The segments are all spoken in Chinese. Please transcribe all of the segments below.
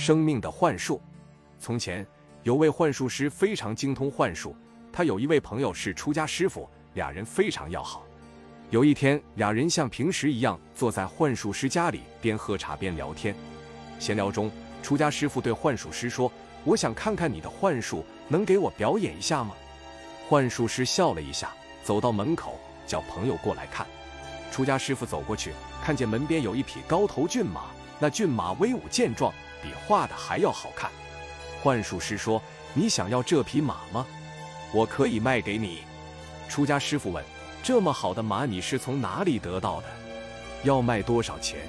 生命的幻术。从前有位幻术师非常精通幻术，他有一位朋友是出家师傅，俩人非常要好。有一天，俩人像平时一样坐在幻术师家里，边喝茶边聊天。闲聊中，出家师傅对幻术师说：“我想看看你的幻术，能给我表演一下吗？”幻术师笑了一下，走到门口，叫朋友过来看。出家师傅走过去，看见门边有一匹高头骏马，那骏马威武健壮，比画的还要好看。幻术师说：“你想要这匹马吗？我可以卖给你。”出家师傅问：“这么好的马，你是从哪里得到的？要卖多少钱？”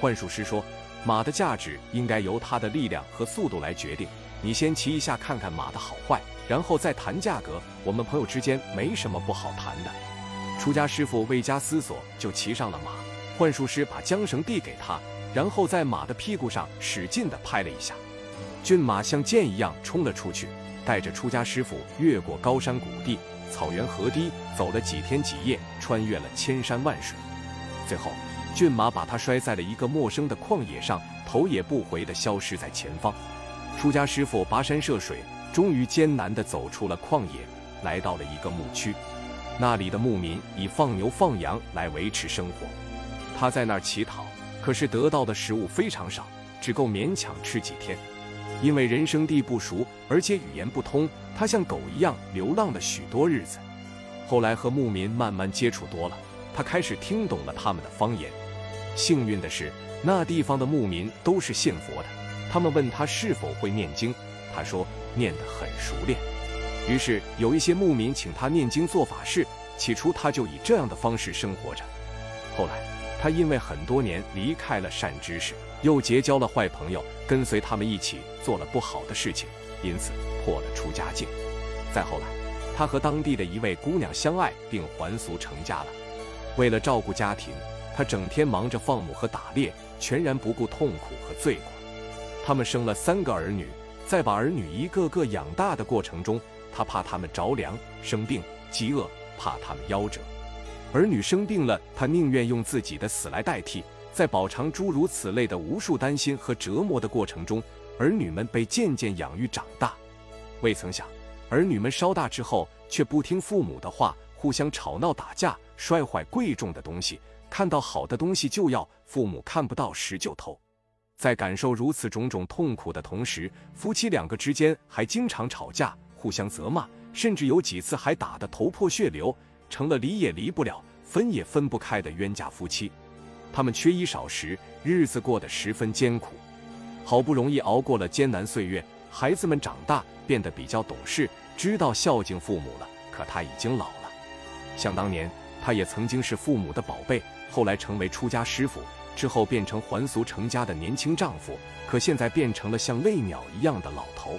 幻术师说：“马的价值应该由它的力量和速度来决定。你先骑一下，看看马的好坏，然后再谈价格。我们朋友之间没什么不好谈的。”出家师傅未加思索就骑上了马。幻术师把缰绳递给他，然后在马的屁股上使劲地拍了一下。骏马像箭一样冲了出去，带着出家师傅越过高山谷地、草原河堤，走了几天几夜，穿越了千山万水。最后，骏马把他摔在了一个陌生的旷野上，头也不回地消失在前方。出家师傅跋山涉水，终于艰难地走出了旷野，来到了一个牧区。那里的牧民以放牛放羊来维持生活。他在那儿乞讨，可是得到的食物非常少，只够勉强吃几天。因为人生地不熟，而且语言不通，他像狗一样流浪了许多日子。后来和牧民慢慢接触多了，他开始听懂了他们的方言。幸运的是，那地方的牧民都是信佛的。他们问他是否会念经，他说念得很熟练。于是有一些牧民请他念经做法事。起初他就以这样的方式生活着。后来他因为很多年离开了善知识。又结交了坏朋友，跟随他们一起做了不好的事情，因此破了出家境。再后来，他和当地的一位姑娘相爱，并还俗成家了。为了照顾家庭，他整天忙着放牧和打猎，全然不顾痛苦和罪过。他们生了三个儿女，在把儿女一个个养大的过程中，他怕他们着凉、生病、饥饿，怕他们夭折。儿女生病了，他宁愿用自己的死来代替。在饱尝诸如此类的无数担心和折磨的过程中，儿女们被渐渐养育长大。未曾想，儿女们稍大之后，却不听父母的话，互相吵闹打架，摔坏贵重的东西，看到好的东西就要，父母看不到时就偷。在感受如此种种痛苦的同时，夫妻两个之间还经常吵架，互相责骂，甚至有几次还打得头破血流，成了离也离不了、分也分不开的冤家夫妻。他们缺衣少食，日子过得十分艰苦。好不容易熬过了艰难岁月，孩子们长大，变得比较懂事，知道孝敬父母了。可他已经老了。想当年，他也曾经是父母的宝贝，后来成为出家师傅，之后变成还俗成家的年轻丈夫，可现在变成了像累鸟一样的老头。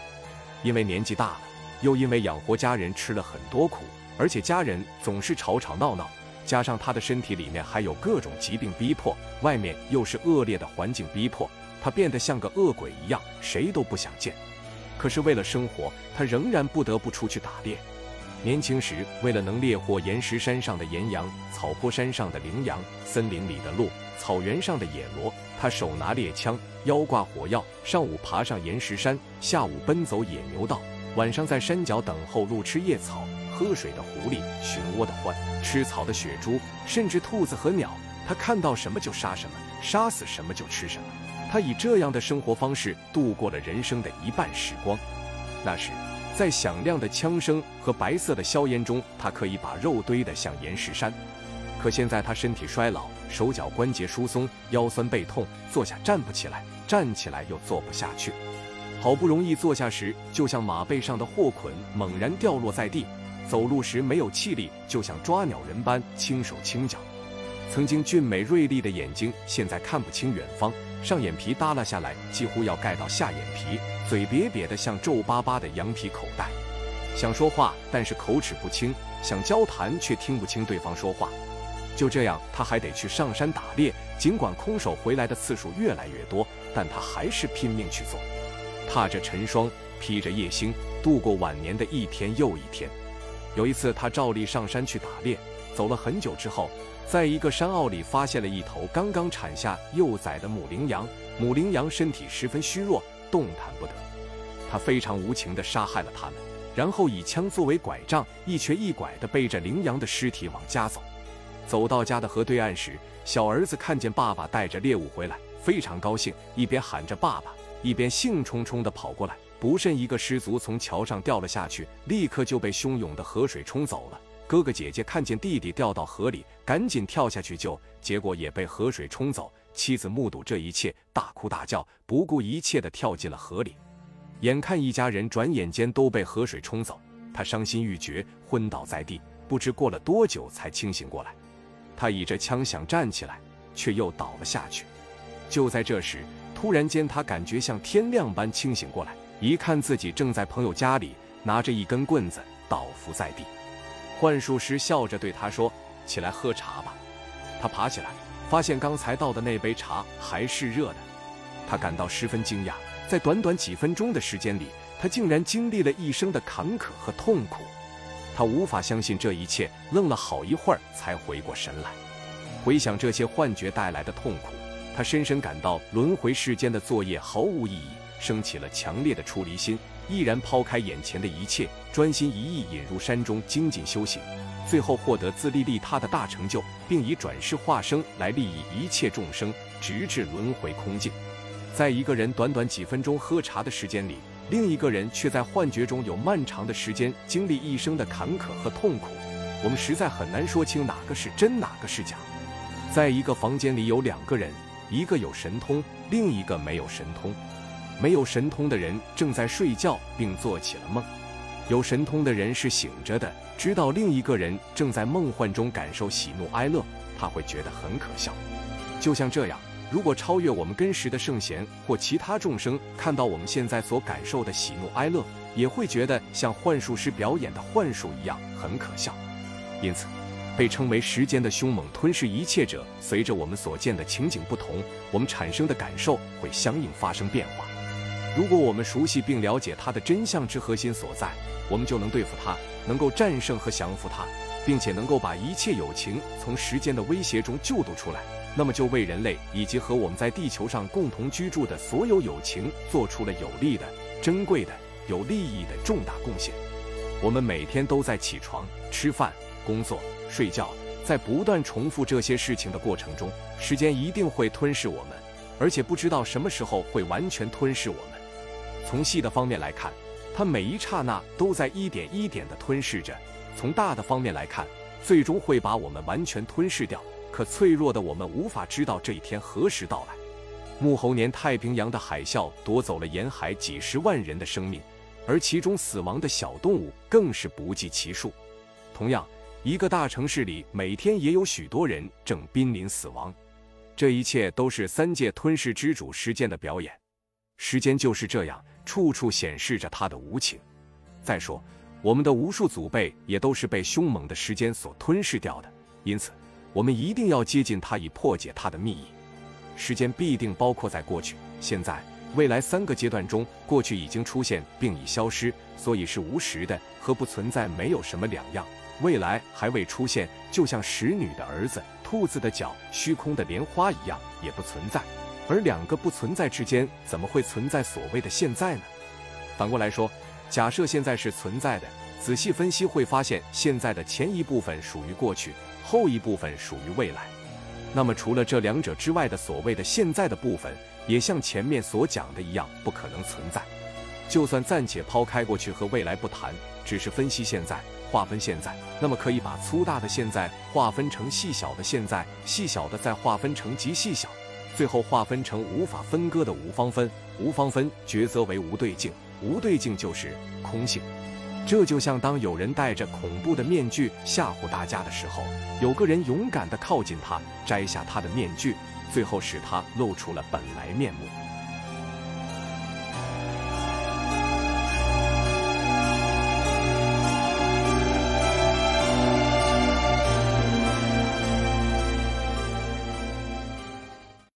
因为年纪大了，又因为养活家人吃了很多苦，而且家人总是吵吵闹闹。加上他的身体里面还有各种疾病逼迫，外面又是恶劣的环境逼迫，他变得像个恶鬼一样，谁都不想见。可是为了生活，他仍然不得不出去打猎。年轻时，为了能猎获岩石山上的岩羊、草坡山上的羚羊、森林里的鹿、草原上的野骡，他手拿猎枪，腰挂火药，上午爬上岩石山，下午奔走野牛道，晚上在山脚等候鹿吃野草。喝水的狐狸，寻窝的獾，吃草的雪猪，甚至兔子和鸟，他看到什么就杀什么，杀死什么就吃什么。他以这样的生活方式度过了人生的一半时光。那时，在响亮的枪声和白色的硝烟中，他可以把肉堆得像岩石山。可现在他身体衰老，手脚关节疏松，腰酸背痛，坐下站不起来，站起来又坐不下去。好不容易坐下时，就像马背上的货捆猛然掉落在地。走路时没有气力，就像抓鸟人般轻手轻脚。曾经俊美锐利的眼睛，现在看不清远方。上眼皮耷拉下来，几乎要盖到下眼皮。嘴瘪瘪的，像皱巴巴的羊皮口袋。想说话，但是口齿不清；想交谈，却听不清对方说话。就这样，他还得去上山打猎。尽管空手回来的次数越来越多，但他还是拼命去做。踏着晨霜，披着夜星，度过晚年的一天又一天。有一次，他照例上山去打猎，走了很久之后，在一个山坳里发现了一头刚刚产下幼崽的母羚羊。母羚羊身体十分虚弱，动弹不得。他非常无情地杀害了他们，然后以枪作为拐杖，一瘸一拐地背着羚羊的尸体往家走。走到家的河对岸时，小儿子看见爸爸带着猎物回来，非常高兴，一边喊着爸爸，一边兴冲冲地跑过来。不慎，一个失足从桥上掉了下去，立刻就被汹涌的河水冲走了。哥哥姐姐看见弟弟掉到河里，赶紧跳下去救，结果也被河水冲走。妻子目睹这一切，大哭大叫，不顾一切的跳进了河里。眼看一家人转眼间都被河水冲走，他伤心欲绝，昏倒在地。不知过了多久才清醒过来。他倚着枪想站起来，却又倒了下去。就在这时，突然间他感觉像天亮般清醒过来。一看自己正在朋友家里，拿着一根棍子倒伏在地。幻术师笑着对他说：“起来喝茶吧。”他爬起来，发现刚才倒的那杯茶还是热的。他感到十分惊讶，在短短几分钟的时间里，他竟然经历了一生的坎坷和痛苦。他无法相信这一切，愣了好一会儿才回过神来。回想这些幻觉带来的痛苦，他深深感到轮回世间的作业毫无意义。升起了强烈的出离心，毅然抛开眼前的一切，专心一意引入山中精进修行，最后获得自利利他的大成就，并以转世化生来利益一切众生，直至轮回空尽。在一个人短短几分钟喝茶的时间里，另一个人却在幻觉中有漫长的时间经历一生的坎坷和痛苦。我们实在很难说清哪个是真，哪个是假。在一个房间里有两个人，一个有神通，另一个没有神通。没有神通的人正在睡觉，并做起了梦；有神通的人是醒着的，知道另一个人正在梦幻中感受喜怒哀乐，他会觉得很可笑。就像这样，如果超越我们根识的圣贤或其他众生看到我们现在所感受的喜怒哀乐，也会觉得像幻术师表演的幻术一样很可笑。因此，被称为时间的凶猛吞噬一切者，随着我们所见的情景不同，我们产生的感受会相应发生变化。如果我们熟悉并了解它的真相之核心所在，我们就能对付它，能够战胜和降服它，并且能够把一切友情从时间的威胁中救度出来。那么，就为人类以及和我们在地球上共同居住的所有友情做出了有利的、珍贵的、有利益的重大贡献。我们每天都在起床、吃饭、工作、睡觉，在不断重复这些事情的过程中，时间一定会吞噬我们，而且不知道什么时候会完全吞噬我们。从细的方面来看，它每一刹那都在一点一点地吞噬着；从大的方面来看，最终会把我们完全吞噬掉。可脆弱的我们无法知道这一天何时到来。穆猴年太平洋的海啸夺走了沿海几十万人的生命，而其中死亡的小动物更是不计其数。同样，一个大城市里每天也有许多人正濒临死亡。这一切都是三界吞噬之主时间的表演。时间就是这样。处处显示着他的无情。再说，我们的无数祖辈也都是被凶猛的时间所吞噬掉的，因此，我们一定要接近他，以破解他的秘密。时间必定包括在过去、现在、未来三个阶段中。过去已经出现并已消失，所以是无时的，和不存在没有什么两样。未来还未出现，就像使女的儿子、兔子的脚、虚空的莲花一样，也不存在。而两个不存在之间，怎么会存在所谓的现在呢？反过来说，假设现在是存在的，仔细分析会发现，现在的前一部分属于过去，后一部分属于未来。那么，除了这两者之外的所谓的现在的部分，也像前面所讲的一样，不可能存在。就算暂且抛开过去和未来不谈，只是分析现在，划分现在，那么可以把粗大的现在划分成细小的现在，细小的再划分成极细小。最后划分成无法分割的无方分，无方分抉择为无对境，无对境就是空性。这就像当有人戴着恐怖的面具吓唬大家的时候，有个人勇敢的靠近他，摘下他的面具，最后使他露出了本来面目。